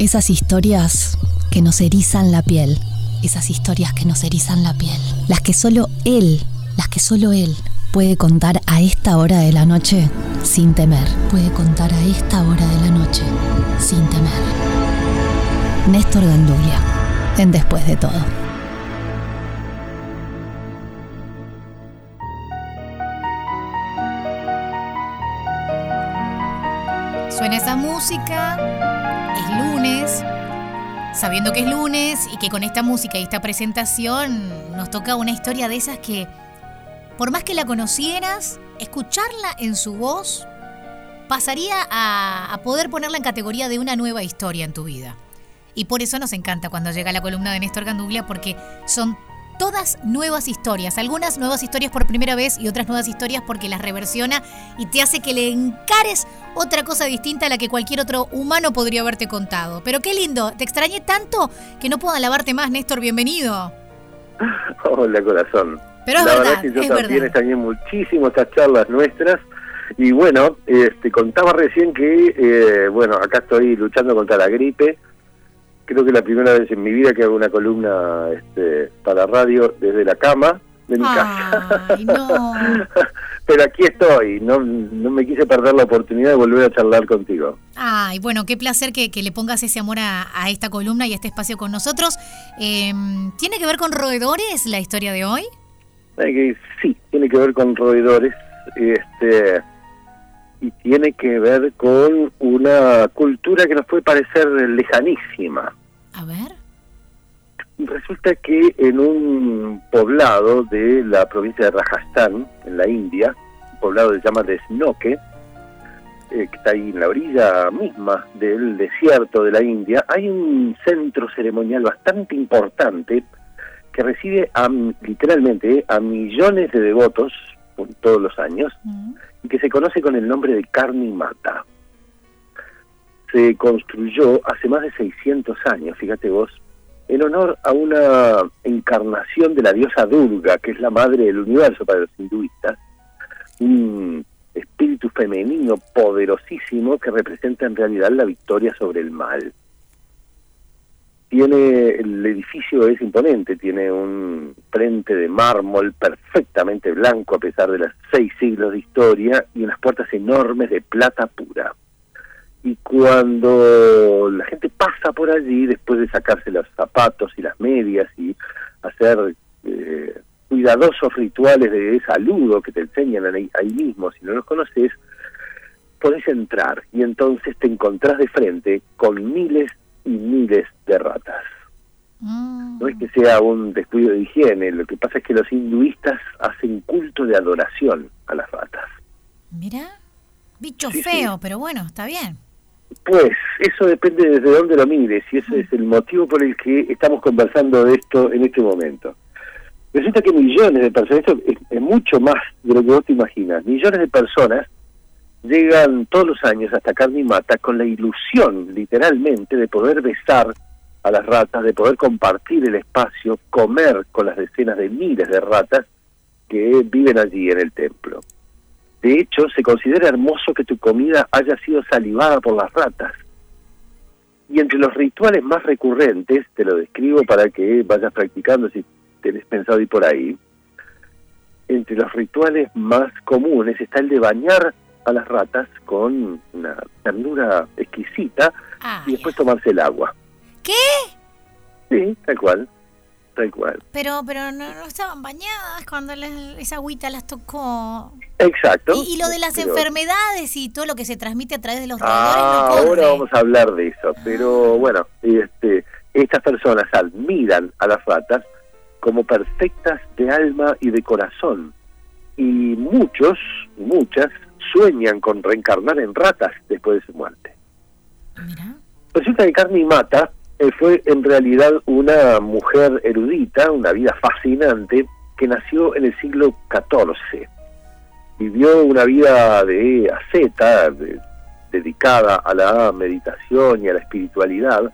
Esas historias que nos erizan la piel. Esas historias que nos erizan la piel. Las que solo él, las que solo él puede contar a esta hora de la noche sin temer. Puede contar a esta hora de la noche sin temer. Néstor Gandulia, en Después de todo. Suena esa música, es lunes, sabiendo que es lunes y que con esta música y esta presentación nos toca una historia de esas que, por más que la conocieras, escucharla en su voz pasaría a, poder ponerla en categoría de una nueva historia en tu vida. Y por eso nos encanta cuando llega la columna de Néstor Ganduglia, porque son todas nuevas historias. Algunas nuevas historias por primera vez y otras nuevas historias porque las reversiona y te hace que le encares otra cosa distinta a la que cualquier otro humano podría haberte contado. Pero qué lindo, te extrañé tanto que no puedo alabarte más, Néstor, bienvenido. Hola, corazón. Pero es la verdad, verdad que yo es también verdad. extrañé muchísimo estas charlas nuestras. Y bueno, este, contaba recién que, eh, bueno, acá estoy luchando contra la gripe. Creo que es la primera vez en mi vida que hago una columna este, para radio desde la cama de mi casa. Ay, no. Pero aquí estoy, no, no me quise perder la oportunidad de volver a charlar contigo. Ay, bueno, qué placer que, que le pongas ese amor a, a esta columna y a este espacio con nosotros. Eh, ¿Tiene que ver con roedores la historia de hoy? Que sí, tiene que ver con roedores, este, y tiene que ver con una cultura que nos puede parecer lejanísima. A ver. Resulta que en un poblado de la provincia de Rajasthan, en la India, un poblado que se llama Desnoque, eh, que está ahí en la orilla misma del desierto de la India, hay un centro ceremonial bastante importante que recibe a, literalmente eh, a millones de devotos por todos los años Mm. y que se conoce con el nombre de Karni Mata. Se construyó hace más de 600 años, fíjate vos, en honor a una encarnación de la diosa Durga, que es la madre del universo para los hinduistas, un espíritu femenino poderosísimo que representa en realidad la victoria sobre el mal. Tiene el edificio es imponente, tiene un frente de mármol perfectamente blanco a pesar de los seis siglos de historia y unas puertas enormes de plata pura. Y cuando la gente pasa por allí, después de sacarse los zapatos y las medias y hacer eh, cuidadosos rituales de saludo que te enseñan ahí, ahí mismo, si no los conoces, podés entrar y entonces te encontrás de frente con miles y miles de ratas. Mm. No es que sea un descuido de higiene, lo que pasa es que los hinduistas hacen culto de adoración a las ratas. Mira, bicho Sí, feo, pero bueno, está bien. Pues eso depende desde dónde lo mires y ese es el motivo por el que estamos conversando de esto en este momento. Resulta que millones de personas, esto es, es mucho más de lo que vos te imaginas, millones de personas llegan todos los años hasta Carnimata con la ilusión, literalmente, de poder besar a las ratas, de poder compartir el espacio, comer con las decenas de miles de ratas que viven allí en el templo. De hecho, se considera hermoso que tu comida haya sido salivada por las ratas. Y entre los rituales más recurrentes, te lo describo para que vayas practicando si tenés pensado ir por ahí, entre los rituales más comunes está el de bañar a las ratas con una ternura exquisita Ah, y después tomarse el agua. ¿Qué? Sí, tal cual, tal cual. Pero, pero no, no estaban bañadas cuando la- esa agüita las tocó. Exacto. Y, y lo de las Pero- enfermedades y todo lo que se transmite a través de los Ah, no ahora vamos a hablar de eso, pero bueno, este, estas personas admiran a las ratas como perfectas de alma y de corazón, y muchos, muchas, sueñan con reencarnar en ratas después de su muerte. Mira. Resulta que Carni Mata eh, fue en realidad una mujer erudita, una vida fascinante, que nació en el siglo XIV. Vivió una vida de asceta, de- dedicada a la meditación y a la espiritualidad,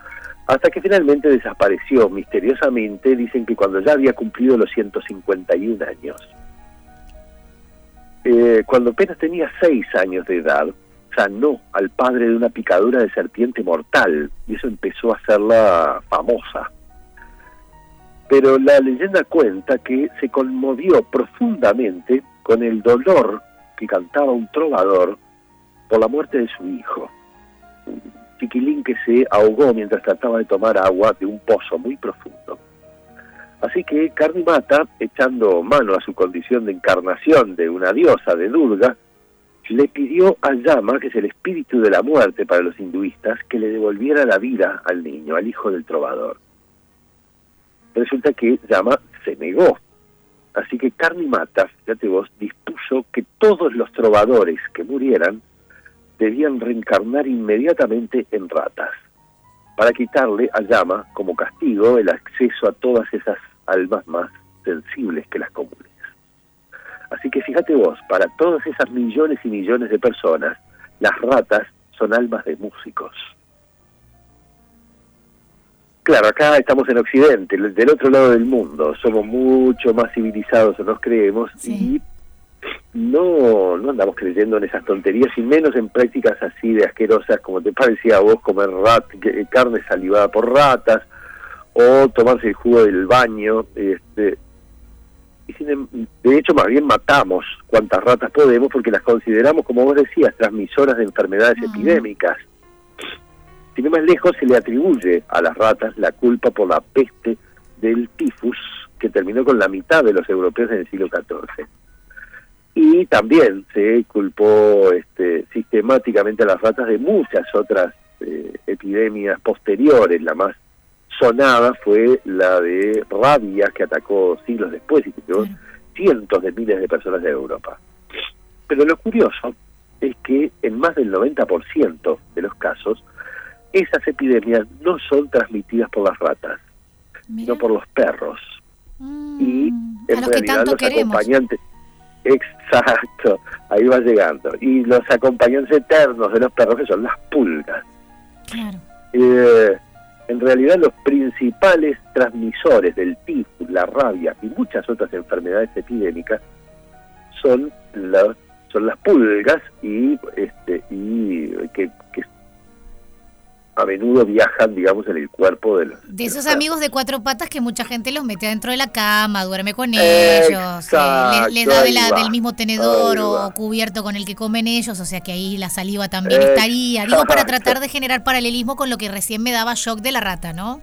hasta que finalmente desapareció misteriosamente, dicen que cuando ya había cumplido los 151 años. Eh, cuando apenas tenía seis años de edad, sanó al padre de una picadura de serpiente mortal y eso empezó a hacerla famosa. Pero la leyenda cuenta que se conmovió profundamente con el dolor que cantaba un trovador por la muerte de su hijo, un chiquilín que se ahogó mientras trataba de tomar agua de un pozo muy profundo. Así que Karnimata, echando mano a su condición de encarnación de una diosa de Durga, le pidió a Yama, que es el espíritu de la muerte para los hinduistas, que le devolviera la vida al niño, al hijo del trovador. Resulta que Yama se negó. Así que Karnimata, fíjate vos, dispuso que todos los trovadores que murieran debían reencarnar inmediatamente en ratas, para quitarle a Yama como castigo el acceso a todas esas almas más sensibles que las comunes. Así que fíjate vos, para todas esas millones y millones de personas, las ratas son almas de músicos. Claro, acá estamos en Occidente, del otro lado del mundo, somos mucho más civilizados o nos creemos y no, no andamos creyendo en esas tonterías y menos en prácticas así de asquerosas como te parecía a vos comer rat, carne salivada por ratas o tomarse el jugo del baño. Este, y em, de hecho más bien matamos cuantas ratas podemos porque las consideramos, como vos decías, transmisoras de enfermedades epidémicas. Sin más lejos se le atribuye a las ratas la culpa por la peste del tifus que terminó con la mitad de los europeos en el siglo XIV. Y también se culpó este, sistemáticamente a las ratas de muchas otras eh, epidemias posteriores, la más sonada fue la de rabia que atacó siglos después y que quedó cientos de miles de personas de Europa. Pero lo curioso es que en más del 90% de los casos, esas epidemias no son transmitidas por las ratas, sino por los perros. Mm, y en realidad los acompañantes, exacto, ahí va llegando. Y los acompañantes eternos de los perros que son las pulgas. Claro. Eh, en realidad los principales transmisores del tifus, la rabia y muchas otras enfermedades epidémicas son las son las pulgas y este y que, a menudo viajan, digamos, en el cuerpo de los... De esos amigos de cuatro patas que mucha gente los mete dentro de la cama, duerme con ellos, eh, les, da del mismo tenedor o cubierto con el que comen ellos, o sea que ahí la saliva también estaría. Digo, para tratar de generar paralelismo con lo que recién me daba shock de la rata, ¿no?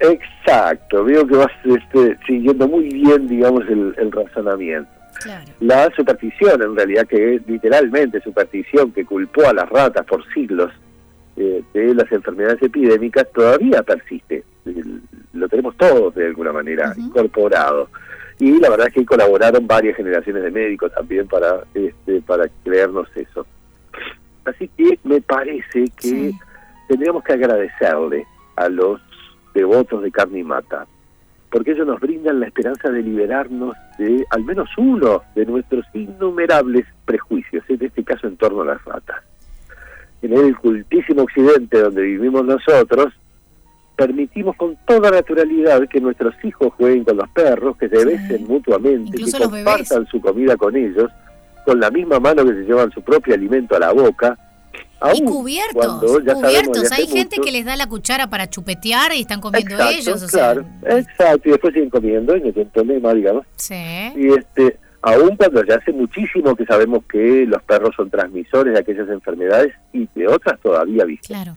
Exacto, veo que vas este, siguiendo muy bien, digamos, el, el razonamiento. Claro. La superstición, en realidad, que es literalmente superstición que culpó a las ratas por siglos eh, de las enfermedades epidémicas todavía persiste. Lo tenemos todos de alguna manera incorporado. Y la verdad es que colaboraron varias generaciones de médicos también para, este, para creernos eso. Así que me parece que tendríamos que agradecerle a los devotos de carne y mata, porque ellos nos brindan la esperanza de liberarnos de al menos uno de nuestros innumerables prejuicios, en este caso en torno a las ratas en el cultísimo occidente donde vivimos nosotros, permitimos con toda naturalidad que nuestros hijos jueguen con los perros, que se besen mutuamente, que compartan su comida con ellos, con la misma mano que se llevan su propio alimento a la boca. y cubiertos, cubiertos. Hay gente que les da la cuchara para chupetear y están comiendo ellos. claro, exacto, y después siguen comiendo, y no hay problema, digamos. Sí. Y este, aún cuando ya hace muchísimo que sabemos que los perros son transmisores de aquellas enfermedades y de otras todavía vistas.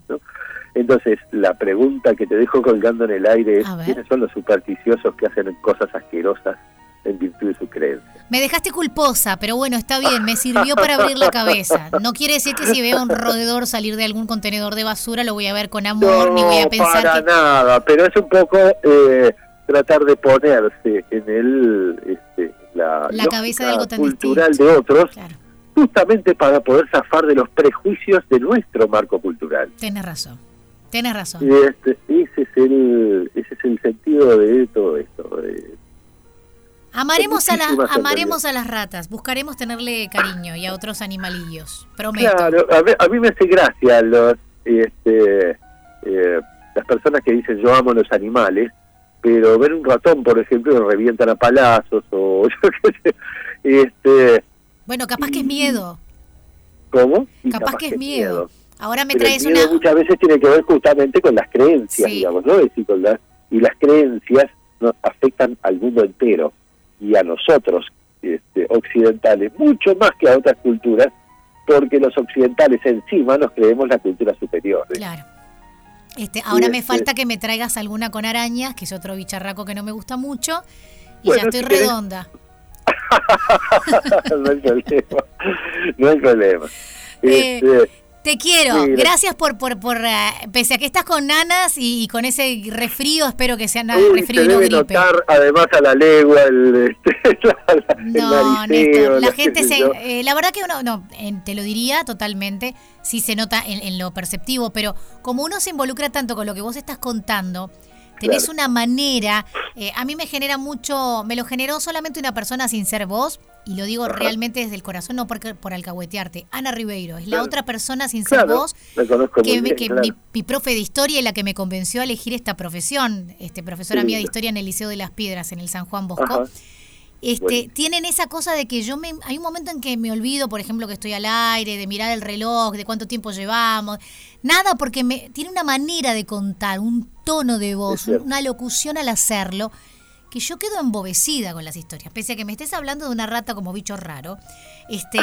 Entonces, la pregunta que te dejo colgando en el aire es, ¿quiénes son los supersticiosos que hacen cosas asquerosas en virtud de su creencia? Me dejaste culposa, pero bueno, está bien, me sirvió para abrir la cabeza. No quiere decir que si veo un roedor salir de algún contenedor de basura lo voy a ver con amor, ni voy a pensar para nada, pero es un poco eh, tratar de ponerse en el... Este, la, cabeza de cultural de otros, justamente para poder zafar de los prejuicios de nuestro marco cultural. Tienes razón, tienes razón. Y este, ese, es el, ese es el sentido de todo esto. Amaremos, a, la, amaremos a las ratas, buscaremos tenerle cariño y a otros animalillos, prometo. Claro, a mí, me hace gracia los, este, eh, las personas que dicen yo amo los animales, pero ver un ratón, por ejemplo, lo revientan a palazos o yo qué sé. Este, bueno, capaz que es miedo. ¿Cómo? capaz, que es miedo. Ahora me Pero traes el miedo una... muchas veces tiene que ver justamente con las creencias, Sí. digamos, ¿no? Es decir, con las- y las creencias nos afectan al mundo entero y a nosotros este, occidentales, mucho más que a otras culturas, porque los occidentales encima nos creemos la cultura superior. ¿eh? Claro. Este, ahora me este- falta que me traigas alguna con arañas, que es otro bicharraco que no me gusta mucho, y Bueno, ya estoy redonda. no hay problema, no hay problema. Eh, Este, Te quiero. Sí, Gracias por, por, por eh, pese a que estás con nanas y, y con ese resfrío, espero que sea nada uy, resfrío se y no debe gripe. notar además a la legua el, este, la- la- el No, nariceo, Néstor, la la gente se... eh, la verdad que uno, no, en- te lo diría totalmente, sí se nota en, en lo perceptivo, pero como uno se involucra tanto con lo que vos estás contando, tenés Claro. una manera, eh, a mí me genera mucho, me lo generó solamente una persona sin ser vos, y lo digo Ajá. realmente desde el corazón, no porque, por alcahuetearte. Ana Ribeiro es la Claro. otra persona sin ser Claro, vos conozco que, muy bien, que mi, mi profe de historia y la que me convenció a elegir esta profesión, este profesora mía de historia en el Liceo de las Piedras, en el San Juan Bosco. Ajá. Este, Bueno. tienen esa cosa de que yo me hay un momento en que me olvido, por ejemplo, que estoy al aire, de mirar el reloj, de cuánto tiempo llevamos. Nada, porque me tiene una manera de contar, un tono de voz, una locución al hacerlo, que yo quedo embobecida con las historias. Pese a que me estés hablando de una rata como bicho raro, este,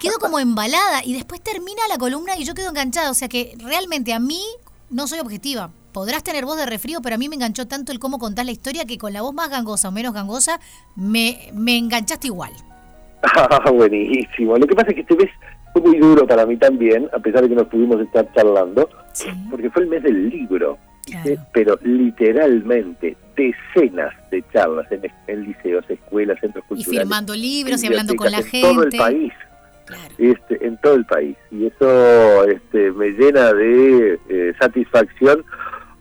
quedo como embalada y después termina la columna y yo quedo enganchada. O sea que realmente a mí no soy objetiva. Podrás tener voz de refrío, pero a mí me enganchó tanto el cómo contás la historia que con la voz más gangosa o menos gangosa me, me enganchaste igual. Ah, buenísimo. Lo que pasa es que este mes fue muy duro para mí también, a pesar de que nos pudimos estar charlando, Sí. porque fue el mes del libro. Pero literalmente decenas de charlas en, en liceos, escuelas, centros Y culturales. firmando libros y hablando con la bibliotecas en todo el gente. país. Claro. este, en todo el país. Y eso este, me llena de eh, satisfacción.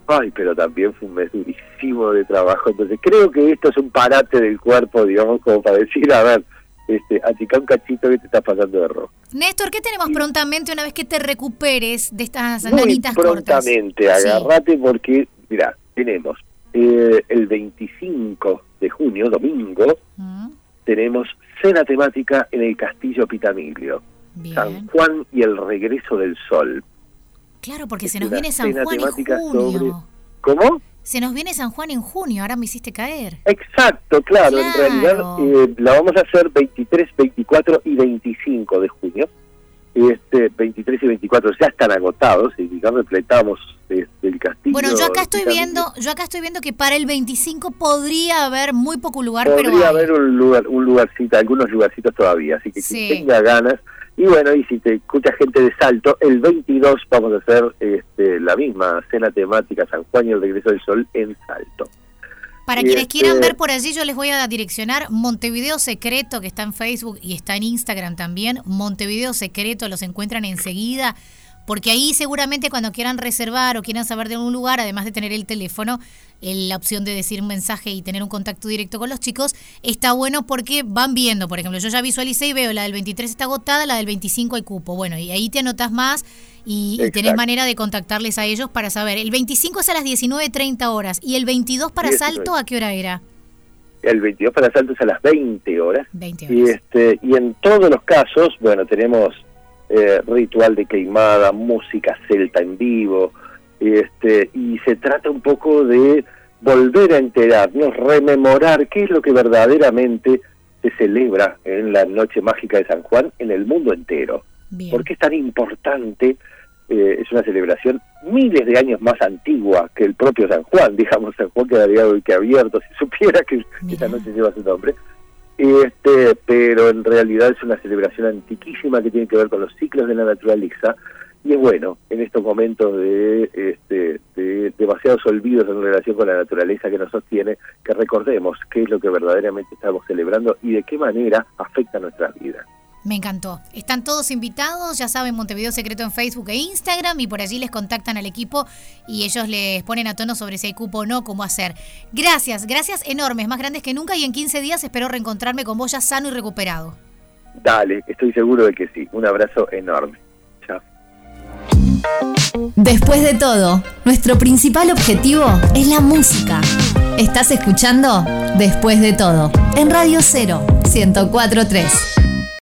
Ay, pero también fue un mes durísimo de trabajo. Entonces creo que esto es un parate del cuerpo, digamos, como para decir, a ver, este, achica un cachito que te estás pasando de rojo. Néstor, ¿qué tenemos prontamente una vez que te recuperes de estas nanitas cortas? prontamente, Sí. agárrate porque, mira, tenemos eh, el 25 de junio, domingo, Mm, tenemos cena temática en el Castillo Pitamiglio. San. Juan y el regreso del sol. Claro, porque se nos viene San Juan en junio. sobre- ¿Cómo? Se nos viene San Juan en junio, ahora me hiciste caer. Exacto, claro, en realidad eh, la vamos a hacer 23, 24 y 25 de junio. Este 23 y 24 ya están agotados y ya repletamos este, el castillo. Bueno, yo acá estoy viendo, yo acá estoy viendo que para el 25 podría haber muy poco lugar, Podría haber un lugar, un lugarcito, algunos lugarcitos todavía, así que Sí. quien tenga ganas. Y bueno, y si te escucha gente de Salto, el 22 vamos a hacer este, la misma cena temática San Juan y el regreso del sol en Salto. Para Y quienes este- quieran ver por allí, yo les voy a direccionar Montevideo Secreto, que está en Facebook y está en Instagram también. Montevideo Secreto, los encuentran enseguida. Porque ahí seguramente cuando quieran reservar o quieran saber de algún lugar, además de tener el teléfono, el- la opción de decir un mensaje y tener un contacto directo con los chicos, está bueno porque van viendo, por ejemplo, yo ya visualicé y veo la del 23 está agotada, la del 25 hay cupo. Bueno, y ahí te anotas más y, y tenés manera de contactarles a ellos para saber. El 25 es a las 19.30 horas y el 22 para 19. Salto, ¿a qué hora era? El 22 para Salto es a las 20 horas. 20 Y, horas. este, y en todos los casos, bueno, tenemos eh, ritual de queimada, música celta en vivo, este, y se trata un poco de volver a enterarnos, rememorar qué es lo que verdaderamente se celebra en la noche mágica de San Juan en el mundo entero. Bien. ¿Por qué es tan importante? Eh, es una celebración miles de años más antigua que el propio San Juan. Digamos, San Juan quedaría hoy que abierto si supiera que Mirá. esta noche lleva su nombre. Este, pero en realidad es una celebración antiquísima que tiene que ver con los ciclos de la naturaleza. Y es bueno, en estos momentos de, este, de demasiados olvidos en relación con la naturaleza que nos sostiene, que recordemos qué es lo que verdaderamente estamos celebrando y de qué manera afecta nuestras vidas. Me encantó. Están todos invitados, ya saben, Montevideo Secreto en Facebook e Instagram y por allí les contactan al equipo y ellos les ponen a tono sobre si hay cupo o no, cómo hacer. Gracias, gracias enormes, más grandes que nunca y en 15 días espero reencontrarme con vos ya sano y recuperado. Dale, estoy seguro de que sí. Un abrazo enorme. Chao. Después de todo, nuestro principal objetivo es la música. Estás escuchando Después de todo, en Radio 0, 1043.